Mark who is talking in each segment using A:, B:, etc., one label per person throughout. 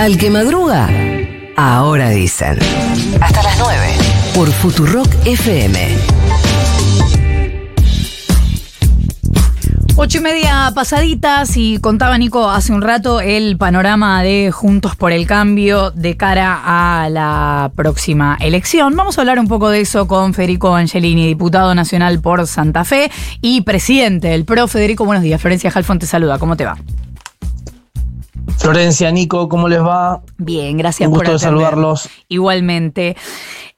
A: Al que madruga, ahora dicen. Hasta las 9. Por Futurock FM.
B: Ocho y media pasaditas y contaba Nico hace un rato el panorama de Juntos por el Cambio de cara a la próxima elección. Vamos a hablar un poco de eso con Federico Angelini, diputado nacional por Santa Fe y presidente del PRO. Federico, buenos días. Florencia Jalfón te saluda. ¿Cómo te va?
C: Florencia, Nico, ¿cómo les va?
B: Bien, gracias
C: Un gusto
B: por
C: de saludarlos.
B: Igualmente.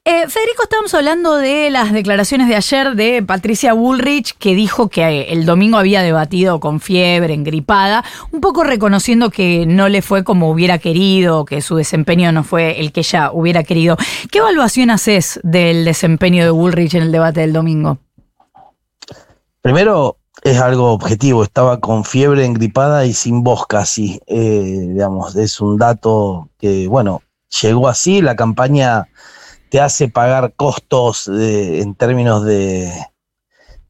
B: Eh, Federico, estábamos hablando de las declaraciones de ayer de Patricia Bullrich, que dijo que eh, el domingo había debatido con fiebre, engripada, un poco reconociendo que no le fue como hubiera querido, que su desempeño no fue el que ella hubiera querido. ¿Qué evaluación haces del desempeño de Bullrich en el debate del domingo?
C: Primero, es algo objetivo. Estaba con fiebre engripada y sin voz casi. Eh, digamos, es un dato que, bueno, llegó así. La campaña te hace pagar costos de- en términos de,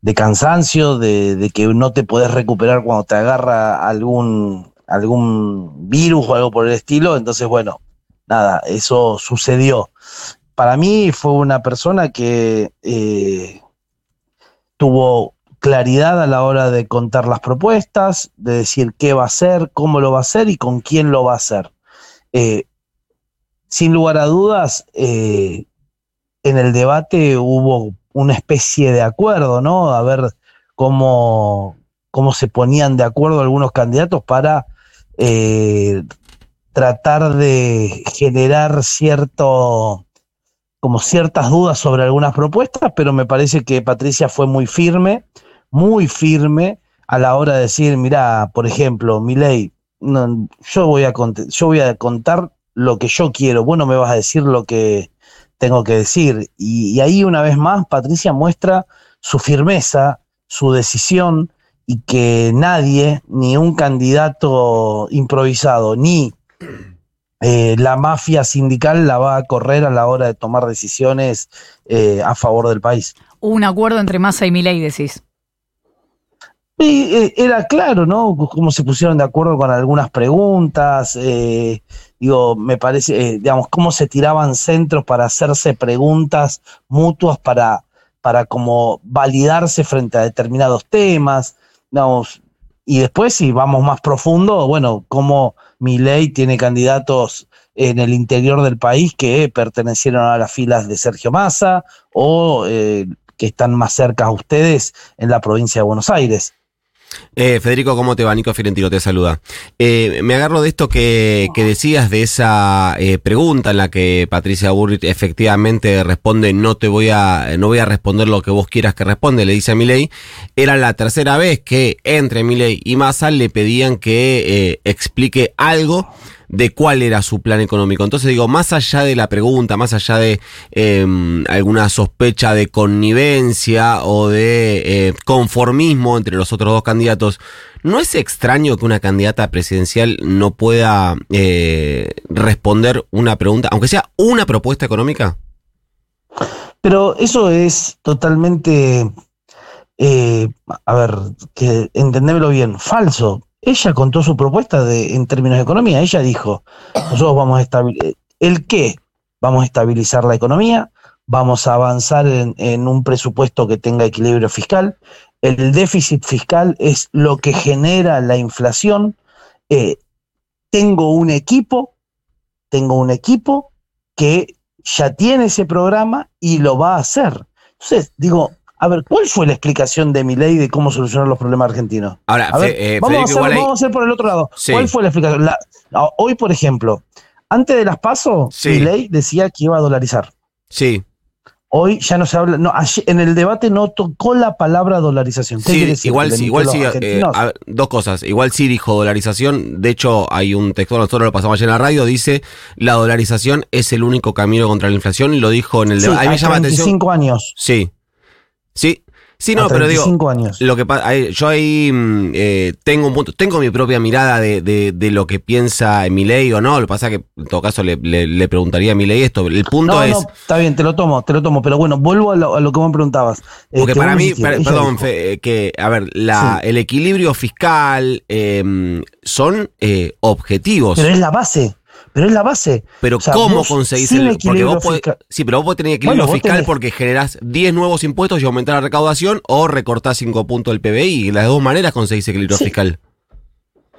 C: de cansancio, de, de que no te podés recuperar cuando te agarra algún, algún virus o algo por el estilo. Entonces, bueno, nada, eso sucedió. Para mí fue una persona que eh, tuvo claridad a la hora de contar las propuestas, de decir qué va a hacer, cómo lo va a hacer y con quién lo va a hacer. Eh, sin lugar a dudas, eh, en el debate hubo una especie de acuerdo, ¿no? A ver cómo, cómo se ponían de acuerdo algunos candidatos para eh, tratar de generar cierto como ciertas dudas sobre algunas propuestas, pero me parece que Patricia fue muy firme, muy firme a la hora de decir, mira, por ejemplo, Milei, no, yo voy a yo voy a contar lo que yo quiero, vos no me vas a decir lo que tengo que decir. Y, ahí una vez más Patricia muestra su firmeza, su decisión y que nadie, ni un candidato improvisado, ni eh, la mafia sindical la va a correr a la hora de tomar decisiones eh, a favor del país.
B: Un acuerdo entre Massa y Milei, decís.
C: Y, eh, era claro, ¿no? Cómo se pusieron de acuerdo con algunas preguntas, eh, digo, me parece, eh, digamos, cómo se tiraban centros para hacerse preguntas mutuas para, para como validarse frente a determinados temas, digamos, y después si vamos más profundo, bueno, cómo Milei tiene candidatos en el interior del país que pertenecieron a las filas de Sergio Massa o eh, que están más cerca a ustedes en la provincia de Buenos Aires.
D: Eh, Federico, ¿cómo te va? Nico Fiorentino te saluda. Eh, me agarro de esto que, que decías, de esa eh, pregunta en la que Patricia Burrit efectivamente responde, no te voy a, no voy a responder lo que vos quieras que responde, le dice a Milei. Era la tercera vez que entre Milei y Massa le pedían que eh, explique algo de cuál era su plan económico. Entonces digo, más allá de la pregunta, más allá de eh, alguna sospecha de connivencia o de eh, conformismo entre los otros dos candidatos, ¿no es extraño que una candidata presidencial no pueda eh, responder una pregunta, aunque sea una propuesta económica?
C: Pero eso es totalmente, eh, a ver, que entendémelo bien, falso. Ella contó su propuesta de, en términos de economía. Ella dijo, nosotros vamos a estabilizar, ¿el qué? Vamos a estabilizar la economía, vamos a avanzar en, un presupuesto que tenga equilibrio fiscal. El déficit fiscal es lo que genera la inflación. Eh, tengo un equipo, tengo un equipo que ya tiene ese programa y lo va a hacer. Entonces, digo, a ver, ¿cuál fue la explicación de mi ley de cómo solucionar los problemas argentinos?
D: Ahora,
C: A ver,
D: eh,
C: vamos, a hacer, vamos a hacer por el otro lado.
D: Sí.
C: ¿Cuál fue la explicación? La- hoy, por ejemplo, antes de las pasos,
D: Sí.
C: mi ley decía que iba a dolarizar.
D: Sí,
C: Hoy ya no se habla, no, ayer- en el debate no tocó la palabra dolarización. ¿Qué quiere
D: Sí,
C: decir?
D: igual
C: ¿Que le
D: sí, igual
C: a
D: sí. eh, a ver, dos cosas. Igual sí dijo dolarización. De hecho, hay un texto, nosotros lo pasamos ayer en la radio, dice la dolarización es el único camino contra la inflación y lo dijo en el
C: Sí,
D: debate. a mí me
C: a
D: llama la atención.
C: 35 años.
D: Sí. Sí. Sí, no, pero digo,
C: 35 años.
D: lo que yo ahí mm, eh, tengo un punto, tengo mi propia mirada de, de, de lo que piensa Milei o no. Lo que pasa es que en todo caso le, le, le preguntaría a Milei esto. El punto
C: No,
D: es.
C: no, está bien, te lo tomo, te lo tomo, pero bueno, vuelvo a lo, a lo que vos me preguntabas.
D: Porque
C: que
D: para mí, per- perdón, Fe, eh, que, a ver, la,
C: Sí.
D: el equilibrio fiscal eh, son eh, objetivos.
C: Pero es la base. Pero es la base.
D: Pero
C: O sea,
D: ¿cómo conseguís el porque
C: equilibrio
D: vos podés-
C: fiscal-
D: Sí, pero vos podés tener equilibrio
C: Bueno,
D: fiscal
C: tenés-
D: porque generás 10 nuevos impuestos y aumentás la recaudación o recortás 5 puntos del PBI. Y de las dos maneras conseguís equilibrio
C: Sí.
D: fiscal.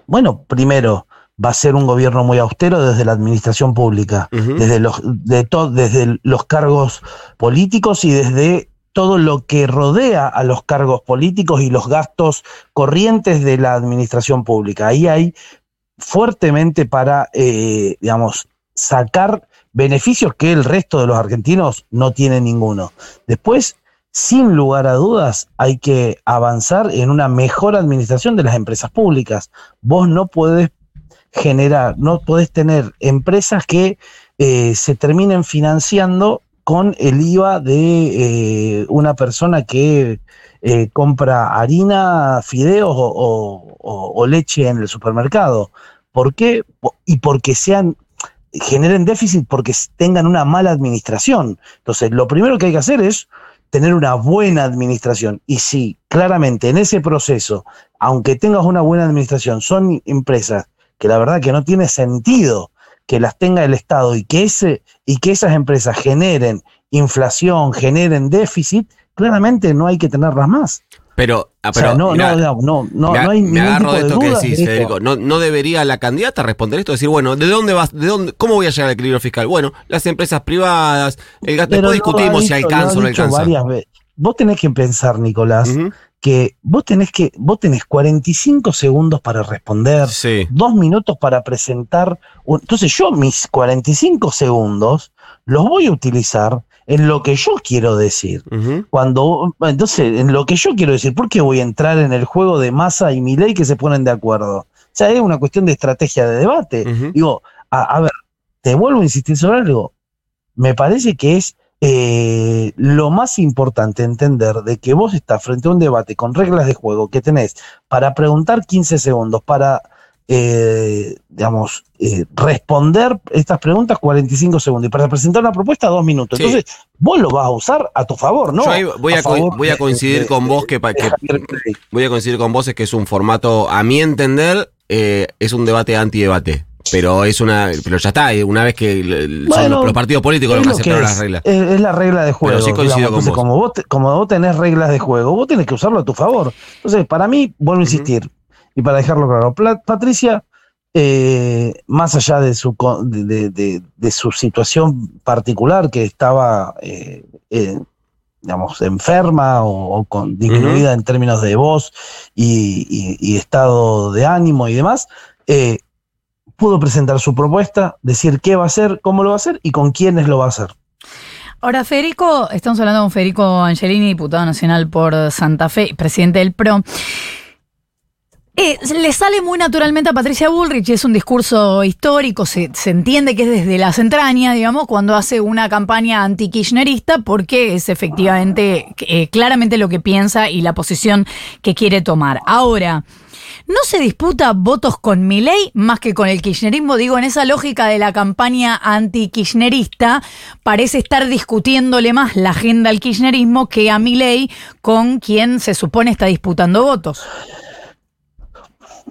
C: Bueno, primero, va a ser un gobierno muy austero desde la administración pública, desde, los, de to- desde los cargos políticos y desde todo lo que rodea a los cargos políticos y los gastos corrientes de la administración pública. Ahí hay fuertemente para, eh, digamos, sacar beneficios que el resto de los argentinos no tienen ninguno. Después, sin lugar a dudas, hay que avanzar en una mejor administración de las empresas públicas. Vos no podés generar, no podés tener empresas que eh, se terminen financiando con el IVA de eh, una persona que eh, compra harina, fideos o, o- leche en el supermercado. ¿Por qué? Y porque sean generen déficit porque tengan una mala administración. Entonces, lo primero que hay que hacer es tener una buena administración. Y si claramente en ese proceso, aunque tengas una buena administración, son empresas que la verdad que no tiene sentido que las tenga el Estado y que, ese, y que esas empresas generen inflación, generen déficit, claramente no hay que tenerlas más.
D: Pero, ah,
C: o sea,
D: pero,
C: no,
D: mirá,
C: no, no, no,
D: me,
C: no hay
D: me
C: ningún
D: agarro
C: tipo
D: de
C: de
D: esto que decís. Federico. ¿No, ¿No debería la candidata responder esto? Decir, bueno, ¿de dónde vas? ¿De dónde? ¿Cómo voy a llegar al equilibrio fiscal? Bueno, las empresas privadas, el gasto. Después discutimos si alcanza o no alcanza.
C: Vos tenés que pensar, Nicolás, que vos tenés que, vos tenés 45 segundos para responder,
D: Sí.
C: dos minutos para presentar. entonces yo mis 45 segundos los voy a utilizar en lo que yo quiero decir. Cuando, entonces, en lo que yo quiero decir, ¿por qué voy a entrar en el juego de Massa y Milei que se ponen de acuerdo? O sea, es una cuestión de estrategia de debate. Digo, a, a ver, te vuelvo a insistir sobre algo. Me parece que es eh, lo más importante entender de que vos estás frente a un debate con reglas de juego que tenés para preguntar 15 segundos, para, eh, digamos, eh, responder estas preguntas 45 segundos y para presentar una propuesta dos minutos.
D: Sí.
C: Entonces, vos lo vas a usar a tu favor, ¿no?
D: Yo voy a,
C: favor
D: voy a coincidir con vos que, que- voy a coincidir con vos es que es un formato, a mi entender, eh, es un debate antidebate. Pero es una, pero ya está, una vez que son
C: Bueno,
D: los, los partidos políticos los que aceptaron las reglas.
C: es- es la regla de juego.
D: sí coincido
C: digamos.
D: con
C: Entonces,
D: vos.
C: Como, vos te- como vos tenés reglas de juego, vos tenés que usarlo a tu favor. Entonces, para mí, vuelvo a insistir, y para dejarlo claro, Patricia, eh, más allá de su, de, de- su situación particular, que estaba, eh, eh, digamos, enferma o, o con disminuida en términos de voz y, y- y estado de ánimo y demás, eh, pudo presentar su propuesta, decir qué va a hacer, cómo lo va a hacer y con quiénes lo va a hacer.
B: Ahora, Federico, estamos hablando con Federico Angelini, diputado nacional por Santa Fe, presidente del PRO. Eh, le sale muy naturalmente a Patricia Bullrich, es un discurso histórico, se, entiende que es desde las entrañas, digamos, cuando hace una campaña anti-kirchnerista, porque es efectivamente eh, claramente lo que piensa y la posición que quiere tomar. Ahora, ¿no se disputa votos con Milei más que con el kirchnerismo? Digo, en esa lógica de la campaña anti-kirchnerista, parece estar discutiéndole más la agenda al kirchnerismo que a Milei, con quien se supone está disputando votos.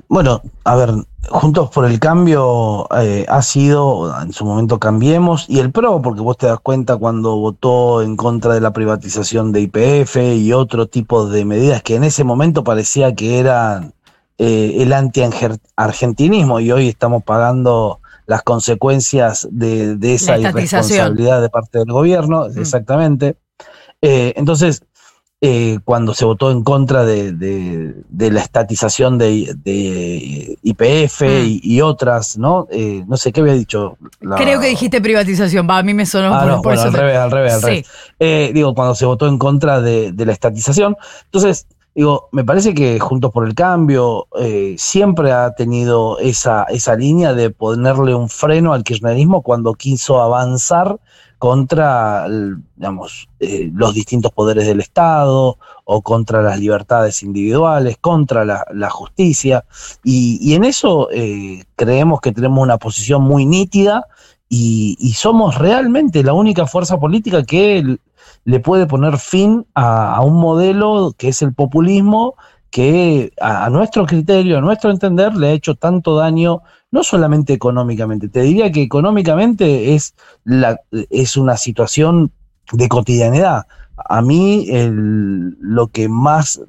C: Bueno, a ver, Juntos por el Cambio eh, ha sido, en su momento cambiemos, y el PRO, porque vos te das cuenta cuando votó en contra de la privatización de IPF y otro tipo de medidas que en ese momento parecía que eran eh, el anti-argentinismo y hoy estamos pagando las consecuencias de, de esa irresponsabilidad de parte del gobierno, exactamente. Eh, entonces, eh, cuando se votó en contra de, de- de la estatización de, de IPF
B: Mm.
C: y, y otras, ¿no? Eh, no sé qué había dicho. la-
B: Creo que dijiste privatización, va, a mí me sonó
C: Ah,
B: por,
C: no,
B: por
C: bueno,
B: eso.
C: al revés, al revés, al
B: Sí.
C: revés. Eh, digo, cuando se votó en contra de, de la estatización. Entonces, digo, me parece que Juntos por el Cambio eh, siempre ha tenido esa, esa línea de ponerle un freno al kirchnerismo cuando quiso avanzar contra, digamos, eh, los distintos poderes del Estado o contra las libertades individuales, contra la, justicia. Y, en eso eh, creemos que tenemos una posición muy nítida y, somos realmente la única fuerza política que le puede poner fin a, un modelo que es el populismo que a, a nuestro criterio, a nuestro entender, le ha hecho tanto daño, no solamente económicamente, te diría que económicamente es, la, es una situación de cotidianidad. A mí el- lo que más,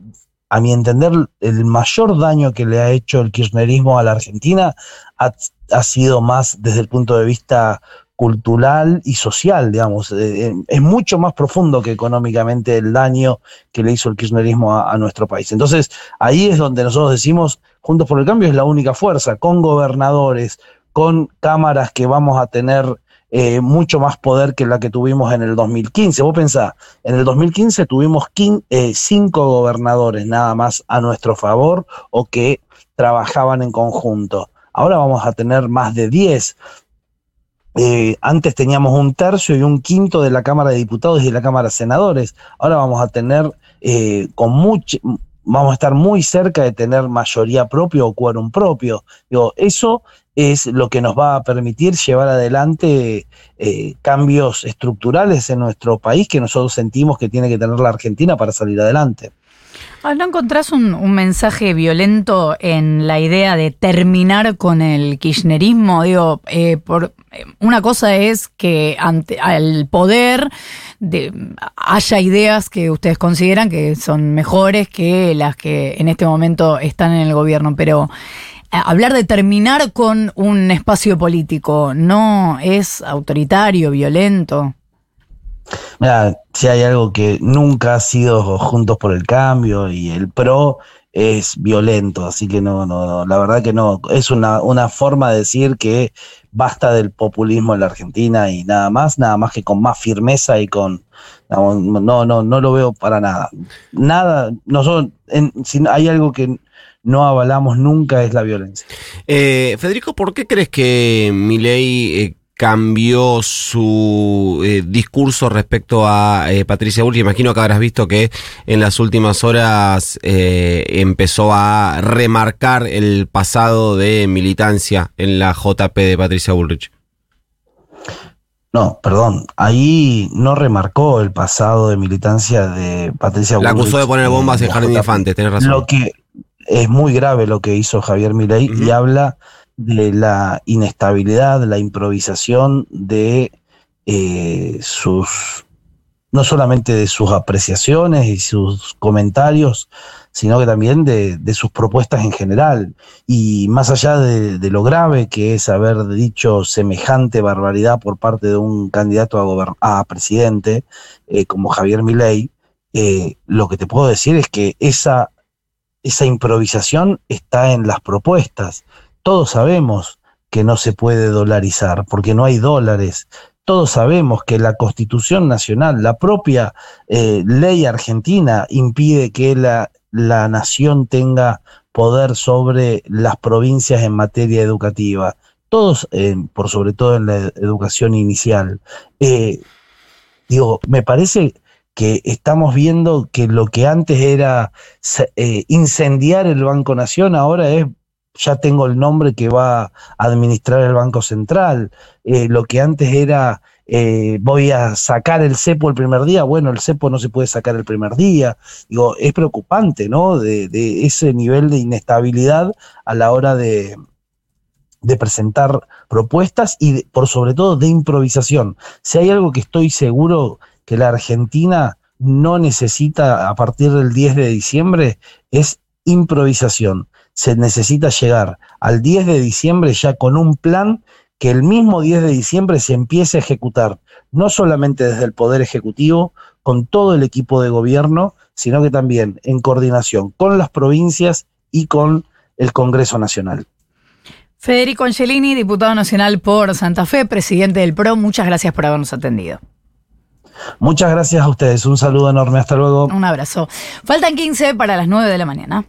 C: a mi entender, el mayor daño que le ha hecho el kirchnerismo a la Argentina ha, ha sido más desde el punto de vista cultural y social, digamos. Eh, eh, es mucho más profundo que económicamente el daño que le hizo el kirchnerismo a, nuestro país. Entonces, ahí es donde nosotros decimos, Juntos por el Cambio es la única fuerza, con gobernadores, con cámaras que vamos a tener eh, mucho más poder que la que tuvimos en el 2015. Vos pensás, en el 2015 tuvimos quin- cinco gobernadores nada más a nuestro favor o que trabajaban en conjunto. Ahora vamos a tener más de 10. Eh, antes teníamos un tercio y un quinto de la Cámara de Diputados y de la Cámara de Senadores. Ahora vamos a tener eh, con mucho, vamos a estar muy cerca de tener mayoría propia o quórum propio. Digo, eso es lo que nos va a permitir llevar adelante eh, cambios estructurales en nuestro país que nosotros sentimos que tiene que tener la Argentina para salir adelante.
B: Ah, ¿No encontrás un, mensaje violento en la idea de terminar con el kirchnerismo? Digo, eh, por, eh, una cosa es que ante al poder de, haya ideas que ustedes consideran que son mejores que las que en este momento están en el gobierno, pero eh, hablar de terminar con un espacio político no es autoritario, violento.
C: Mira, si hay algo que nunca ha sido Juntos por el Cambio y el PRO es violento, así que no, no, no, la verdad que no, es una, una forma de decir que basta del populismo en la Argentina y nada más, nada más que con más firmeza y con, no, no, no, no lo veo para nada. Nada, nosotros, en, si hay algo que no avalamos nunca es la violencia.
D: Eh, Federico, ¿por qué crees que Milei eh, cambió su eh, discurso respecto a eh, Patricia Bullrich? Imagino que habrás visto que en las últimas horas eh, empezó a remarcar el pasado de militancia en la JP de Patricia Bullrich.
C: No, perdón, ahí no remarcó el pasado de militancia de Patricia
D: La acusó de
C: Bullrich
D: poner bombas en Jardín. Infantes, tenés razón.
C: Lo que es muy grave lo que hizo Javier Milei y habla de la inestabilidad, la improvisación de eh, sus, no solamente de sus apreciaciones y sus comentarios, sino que también de, sus propuestas en general. Y más allá de, lo grave que es haber dicho semejante barbaridad por parte de un candidato a presidente eh, como Javier Milei, eh, lo que te puedo decir es que esa esa improvisación está en las propuestas. Todos sabemos que no se puede dolarizar porque no hay dólares. Todos sabemos que la Constitución Nacional, la propia eh, ley argentina impide que la, la nación tenga poder sobre las provincias en materia educativa. Todos, eh, por sobre todo en la educación inicial. Eh, digo, me parece que estamos viendo que lo que antes era incendiar el Banco Nación, ahora es, ya tengo el nombre que va a administrar el Banco Central, Eh, lo que antes era, eh, voy a sacar el cepo el primer día, bueno, el cepo no se puede sacar el primer día, digo, es preocupante, ¿no? De, ese nivel de inestabilidad a la hora de, de presentar propuestas y por sobre todo de improvisación. Si hay algo que estoy seguro que la Argentina no necesita a partir del 10 de diciembre es improvisación. Se necesita llegar al 10 de diciembre ya con un plan que el mismo 10 de diciembre se empiece a ejecutar, no solamente desde el Poder Ejecutivo, con todo el equipo de gobierno, sino que también en coordinación con las provincias y con el Congreso Nacional.
B: Federico Angelini, diputado nacional por Santa Fe, presidente del PRO, muchas gracias por habernos atendido.
C: Muchas gracias a ustedes, un saludo enorme, hasta luego.
B: Un abrazo. Faltan 15 para las 9 de la mañana.